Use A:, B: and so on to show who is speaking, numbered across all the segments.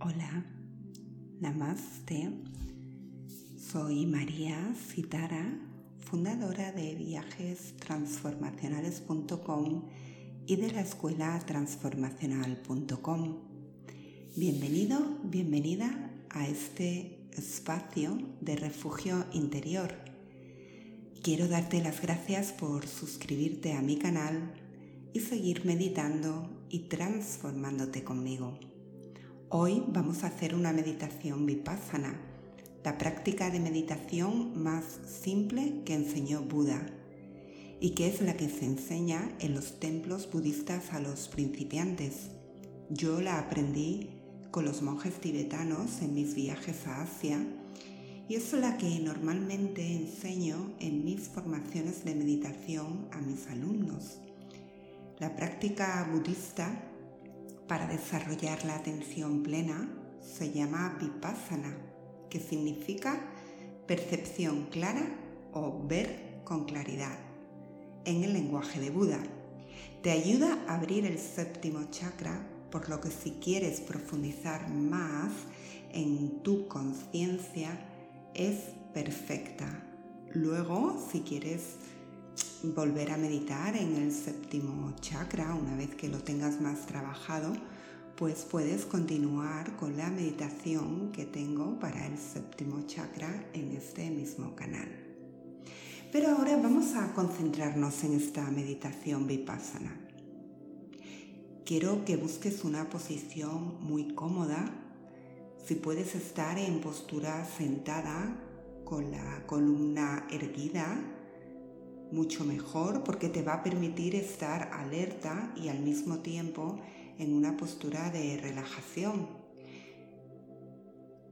A: Hola, Namaste. Soy María Citara, fundadora de viajestransformacionales.com y de la escuela transformacional.com. Bienvenido, bienvenida a este espacio de refugio interior. Quiero darte las gracias por suscribirte a mi canal y seguir meditando y transformándote conmigo. Hoy vamos a hacer una meditación vipassana, la práctica de meditación más simple que enseñó Buda y que es la que se enseña en los templos budistas a los principiantes. Yo la aprendí con los monjes tibetanos en mis viajes a Asia y es la que normalmente enseño en mis formaciones de meditación a mis alumnos. La práctica budista para desarrollar la atención plena se llama vipassana, que significa percepción clara o ver con claridad en el lenguaje de Buda. Te ayuda a abrir el séptimo chakra, por lo que si quieres profundizar más en tu conciencia es perfecta. Luego, si quieres volver a meditar en el séptimo chakra una vez que lo tengas más trabajado, pues puedes continuar con la meditación que tengo para el séptimo chakra en este mismo canal. Pero ahora vamos a concentrarnos en esta meditación vipassana. Quiero que busques una posición muy cómoda. Si puedes estar en postura sentada con la columna erguida, mucho mejor porque te va a permitir estar alerta y al mismo tiempo en una postura de relajación.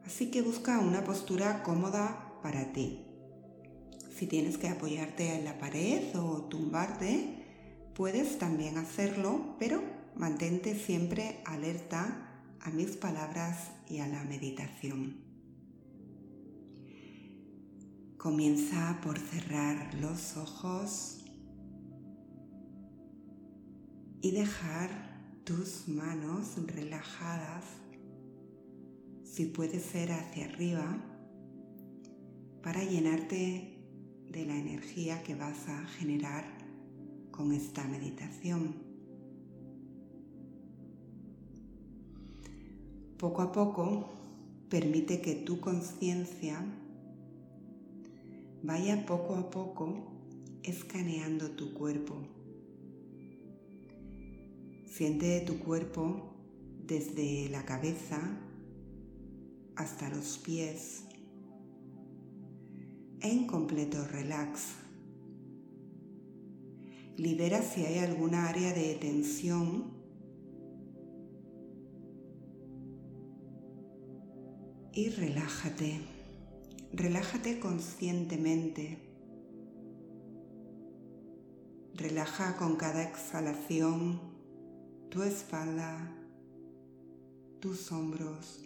A: Así que busca una postura cómoda para ti. Si tienes que apoyarte en la pared o tumbarte, puedes también hacerlo, pero mantente siempre alerta a mis palabras y a la meditación. Comienza por cerrar los ojos y dejar tus manos relajadas, si puede ser hacia arriba, para llenarte de la energía que vas a generar con esta meditación. Poco a poco, permite que tu conciencia vaya poco a poco escaneando tu cuerpo. Siente tu cuerpo desde la cabeza hasta los pies en completo relax. Libera si hay alguna área de tensión y relájate. Relájate conscientemente. Relaja con cada exhalación tu espalda, tus hombros,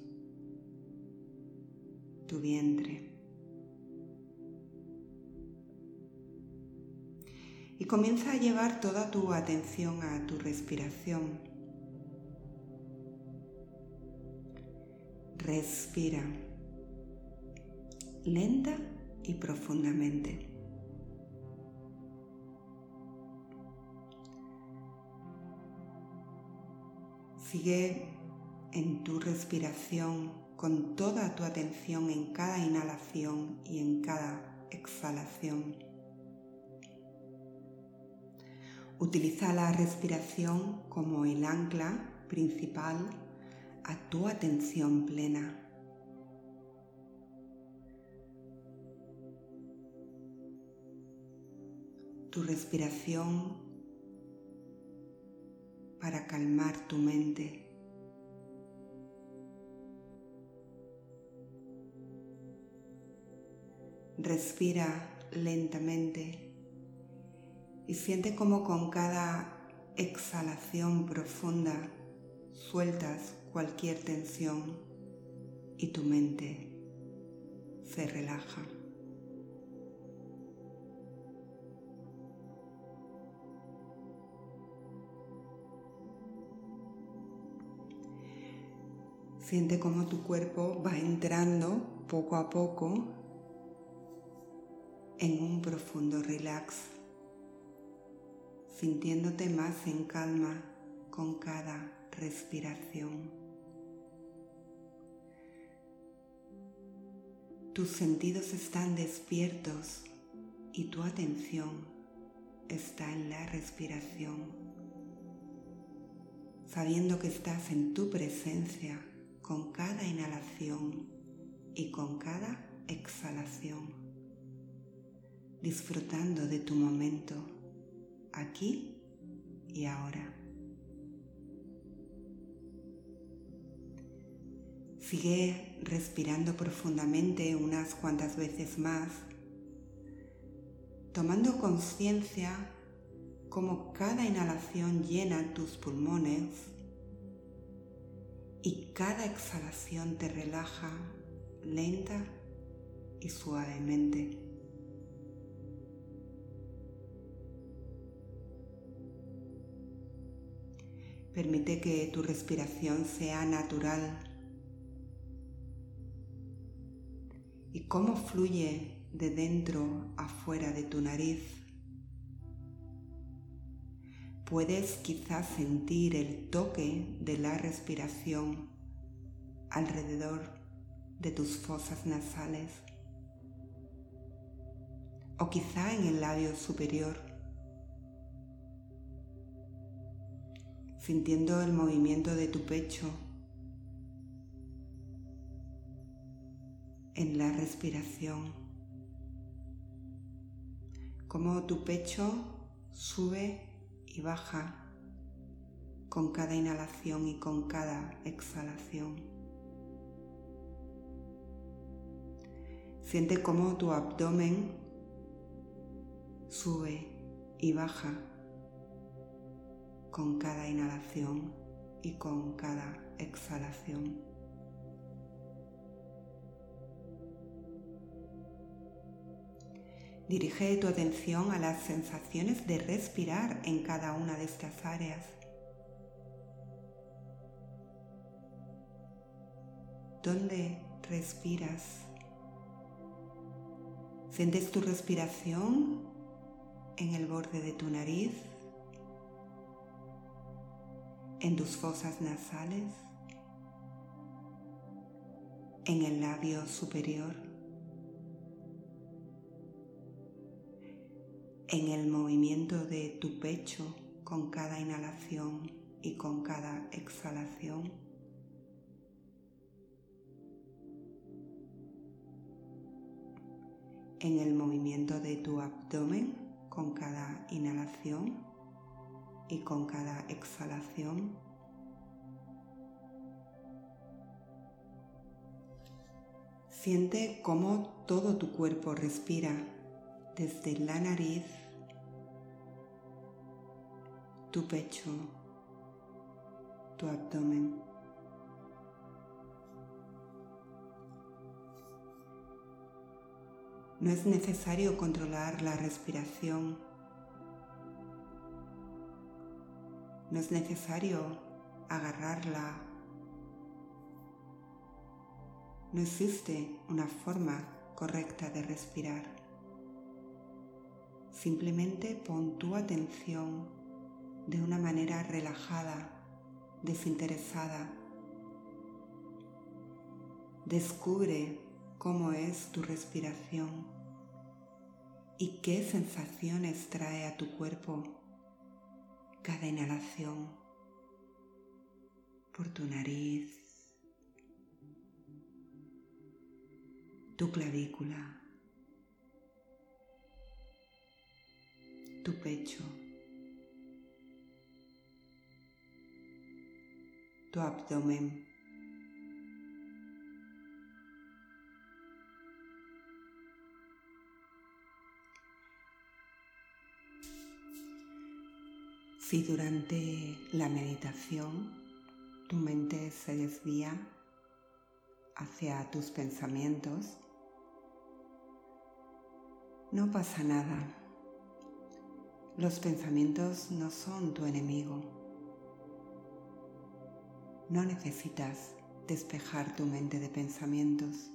A: tu vientre. Y comienza a llevar toda tu atención a tu respiración. Respira lenta y profundamente. Sigue en tu respiración con toda tu atención en cada inhalación y en cada exhalación. Utiliza la respiración como el ancla principal a tu atención plena. Tu respiración para calmar tu mente. Respira lentamente y siente como con cada exhalación profunda sueltas cualquier tensión y tu mente se relaja. Siente cómo tu cuerpo va entrando poco a poco en un profundo relax, sintiéndote más en calma con cada respiración. Tus sentidos están despiertos y tu atención está en la respiración, sabiendo que estás en tu presencia con cada inhalación y con cada exhalación, disfrutando de tu momento aquí y ahora. Sigue respirando profundamente unas cuantas veces más, tomando conciencia cómo cada inhalación llena tus pulmones y cada exhalación te relaja lenta y suavemente. Permite que tu respiración sea natural y cómo fluye de dentro a fuera de tu nariz. Puedes quizás sentir el toque de la respiración alrededor de tus fosas nasales. O quizá en el labio superior, sintiendo el movimiento de tu pecho. En la respiración, como tu pecho sube y baja con cada inhalación y con cada exhalación. Siente cómo tu abdomen sube y baja con cada inhalación y con cada exhalación. Dirige tu atención a las sensaciones de respirar en cada una de estas áreas. ¿Dónde respiras? ¿Sientes tu respiración en el borde de tu nariz? ¿En tus fosas nasales? ¿En el labio superior? En el movimiento de tu pecho con cada inhalación y con cada exhalación. En el movimiento de tu abdomen con cada inhalación y con cada exhalación. Siente cómo todo tu cuerpo respira desde la nariz, tu pecho, tu abdomen. No es necesario controlar la respiración. No es necesario agarrarla. No existe una forma correcta de respirar. Simplemente pon tu atención de una manera relajada, desinteresada. Descubre cómo es tu respiración y qué sensaciones trae a tu cuerpo cada inhalación por tu nariz, tu clavícula. Tu pecho, tu abdomen. Si durante la meditación tu mente se desvía hacia tus pensamientos, no pasa nada. Los pensamientos no son tu enemigo. No necesitas despejar tu mente de pensamientos.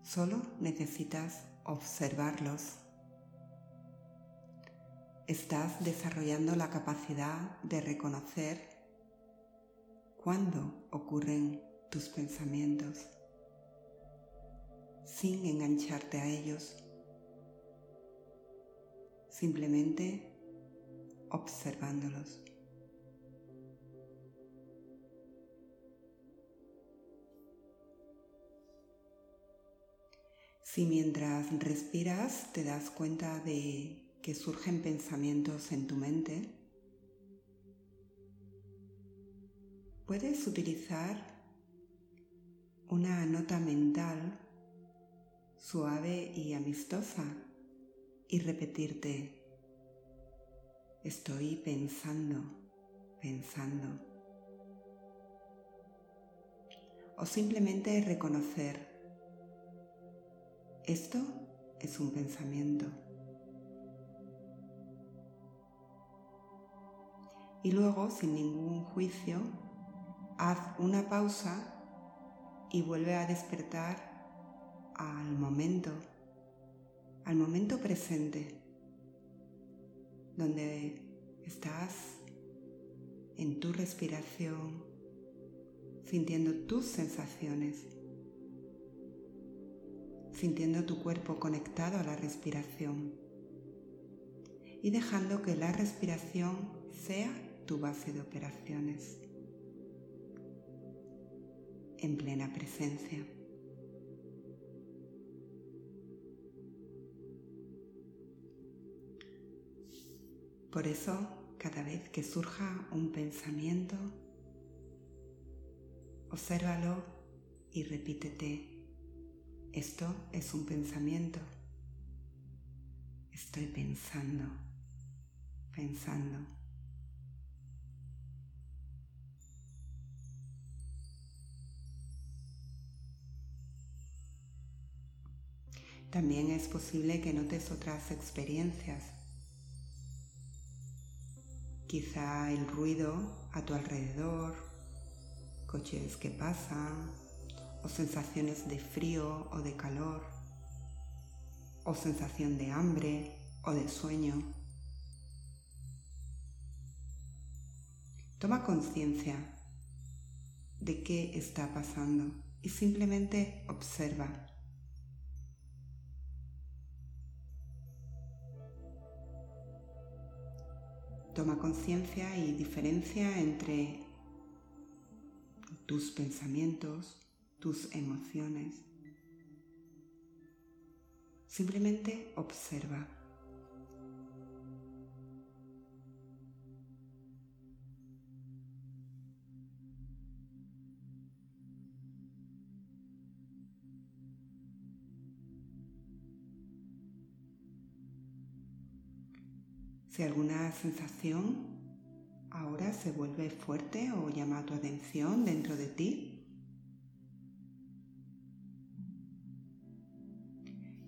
A: Solo necesitas observarlos. Estás desarrollando la capacidad de reconocer cuándo ocurren tus pensamientos sin engancharte a ellos, simplemente observándolos. Si mientras respiras te das cuenta de que surgen pensamientos en tu mente, puedes utilizar una nota mental suave y amistosa y repetirte, estoy pensando, pensando. O simplemente reconocer esto es un pensamiento. Y luego, sin ningún juicio, haz una pausa y vuelve a despertar al momento, al momento presente, donde estás en tu respiración, sintiendo tus sensaciones sintiendo tu cuerpo conectado a la respiración y dejando que la respiración sea tu base de operaciones en plena presencia. Por eso, cada vez que surja un pensamiento, obsérvalo y repítete esto es un pensamiento. Estoy pensando, pensando. También es posible que notes otras experiencias. Quizá el ruido a tu alrededor, coches que pasan, o sensaciones de frío o de calor, o sensación de hambre o de sueño. Toma conciencia de qué está pasando y simplemente observa. Toma conciencia y diferencia entre tus pensamientos, tus emociones. Simplemente observa. Si alguna sensación ahora se vuelve fuerte o llama tu atención dentro de ti,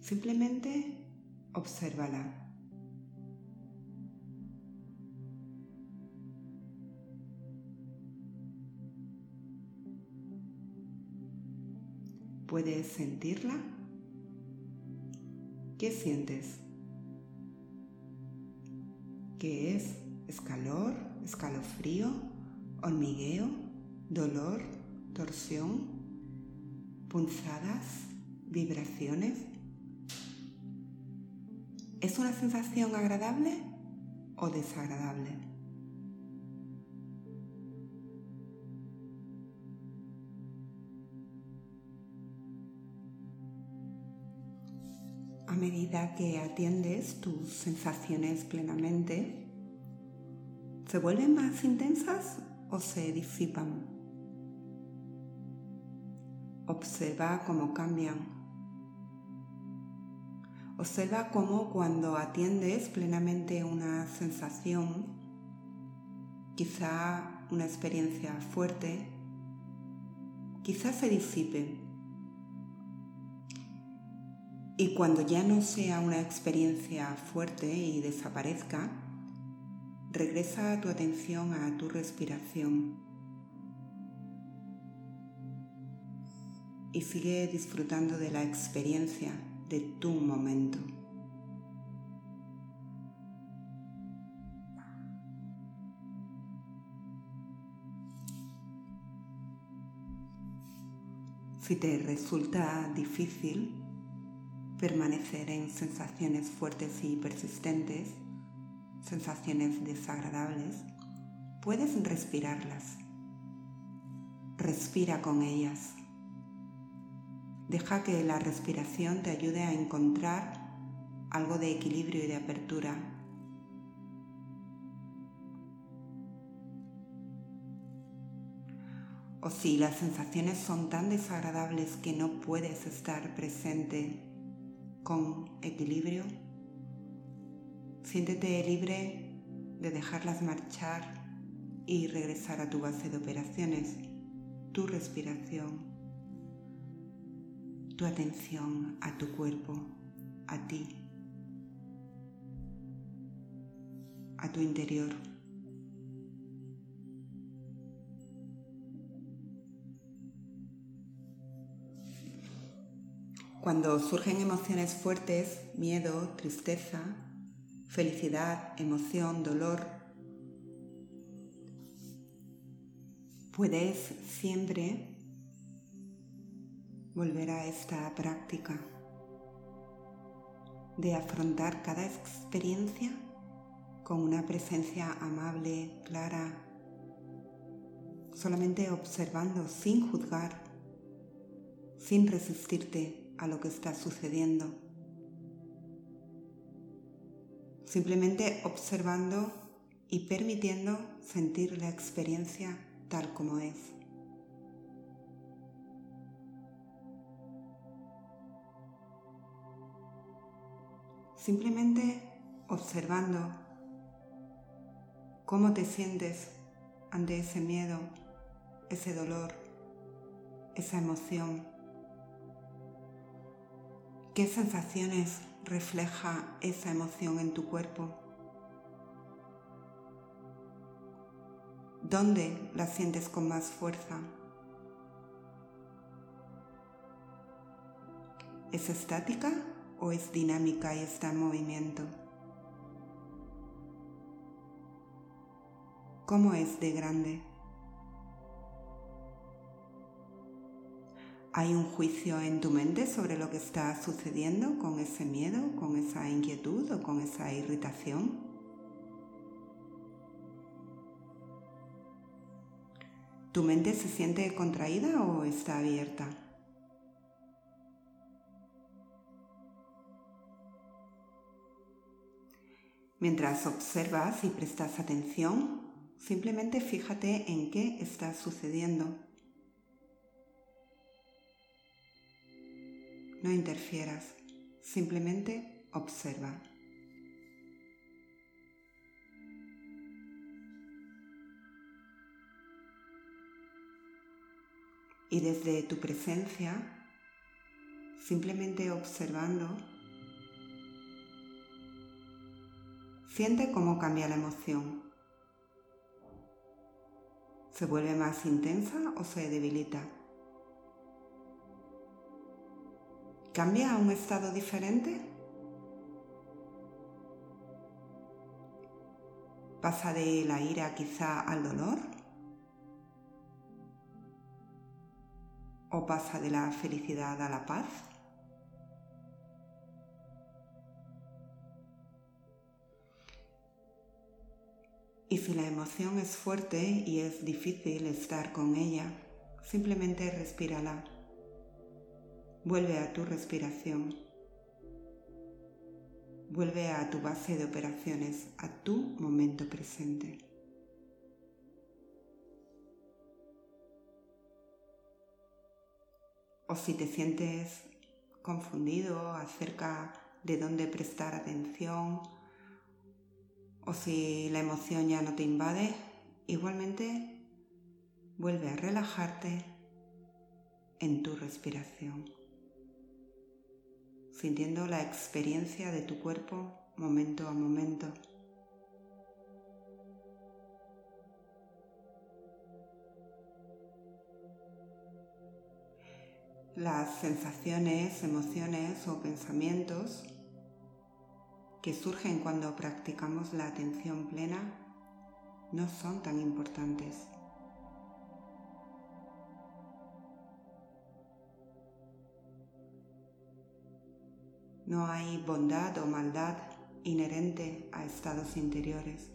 A: Simplemente obsérvala. ¿Puedes sentirla? ¿Qué sientes? ¿Qué es? ¿Escalor? ¿Escalofrío? ¿Hormigueo? ¿Dolor? ¿Torsión? ¿Punzadas? ¿Vibraciones? ¿Es una sensación agradable o desagradable? A medida que atiendes tus sensaciones plenamente, ¿se vuelven más intensas o se disipan? Observa cómo cambian Observa cómo cuando atiendes plenamente una sensación, quizá una experiencia fuerte, quizá se disipe. Y cuando ya no sea una experiencia fuerte y desaparezca, regresa tu atención a tu respiración y sigue disfrutando de la experiencia de tu momento. Si te resulta difícil, permanecer en sensaciones fuertes y persistentes, sensaciones desagradables, puedes respirarlas. Respira con ellas. Deja que la respiración te ayude a encontrar algo de equilibrio y de apertura o si las sensaciones son tan desagradables que no puedes estar presente con equilibrio, siéntete libre de dejarlas marchar y regresar a tu base de operaciones, tu respiración, tu atención a tu cuerpo, a ti, a tu interior. Cuando surgen emociones fuertes, miedo, tristeza, felicidad, emoción, dolor, puedes siempre volver a esta práctica de afrontar cada experiencia con una presencia amable, clara, solamente observando sin juzgar, sin resistirte a lo que está sucediendo. Simplemente observando y permitiendo sentir la experiencia tal como es. Simplemente observando cómo te sientes ante ese miedo, ese dolor, esa emoción. ¿Qué sensaciones refleja esa emoción en tu cuerpo? ¿Dónde la sientes con más fuerza? ¿Es estática o es dinámica y está en movimiento? ¿Cómo es de grande? ¿Hay un juicio en tu mente sobre lo que está sucediendo con ese miedo, con esa inquietud o con esa irritación? ¿Tu mente se siente contraída o está abierta? Mientras observas y prestas atención, simplemente fíjate en qué está sucediendo No interfieras, simplemente observa. Y desde tu presencia, simplemente observando, siente cómo cambia la emoción. ¿Se vuelve más intensa o se debilita? ¿Cambia a un estado diferente? ¿Pasa de la ira quizá al dolor? ¿O pasa de la felicidad a la paz? Y si la emoción es fuerte y es difícil estar con ella, simplemente respírala Vuelve a tu respiración. Vuelve a tu base de operaciones, a tu momento presente. O si te sientes confundido acerca de dónde prestar atención, o si la emoción ya no te invade, igualmente vuelve a relajarte en tu respiración sintiendo la experiencia de tu cuerpo momento a momento. las sensaciones, emociones o pensamientos que surgen cuando practicamos la atención plena no son tan importantes. No hay bondad o maldad inherente a estados interiores.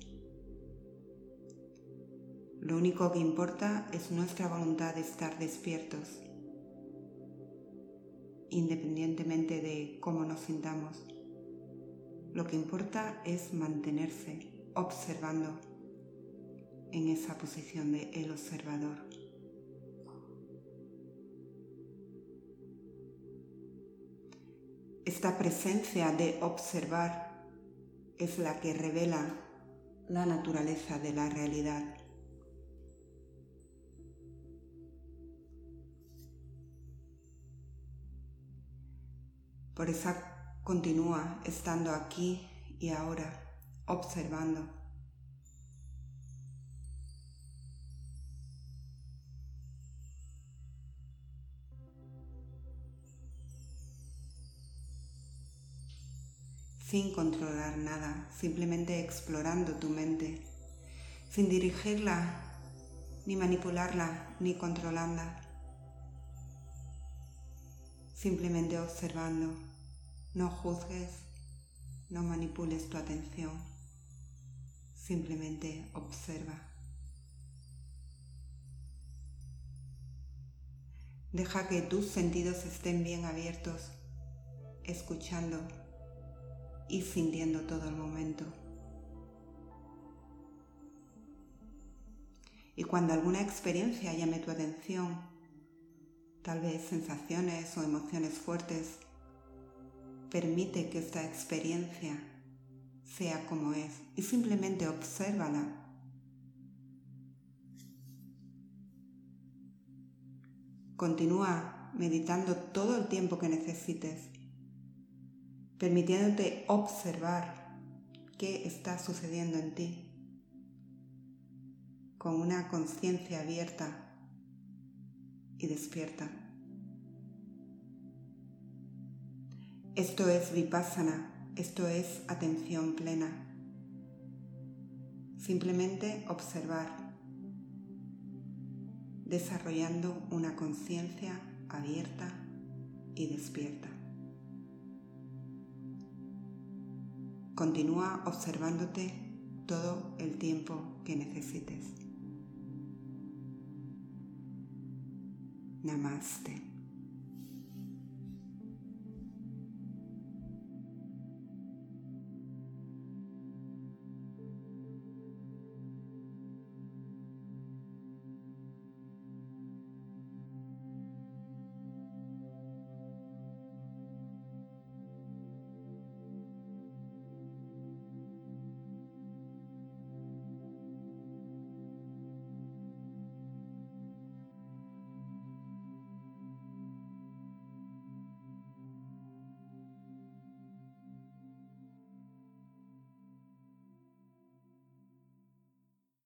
A: Lo único que importa es nuestra voluntad de estar despiertos, independientemente de cómo nos sintamos. Lo que importa es mantenerse observando en esa posición de el observador. Esta presencia de observar es la que revela la naturaleza de la realidad. Por eso continúa estando aquí y ahora, observando. Sin controlar nada, simplemente explorando tu mente, sin dirigirla, ni manipularla, ni controlarla simplemente observando. No juzgues, no manipules tu atención, simplemente observa. Deja que tus sentidos estén bien abiertos, escuchando y sintiendo todo el momento. Y cuando alguna experiencia llame tu atención, tal vez sensaciones o emociones fuertes, permite que esta experiencia sea como es y simplemente obsérvala. Continúa meditando todo el tiempo que necesites, permitiéndote observar qué está sucediendo en ti con una conciencia abierta y despierta. Esto es vipassana, esto es atención plena. Simplemente observar, desarrollando una conciencia abierta y despierta. Continúa observándote todo el tiempo que necesites. Namaste.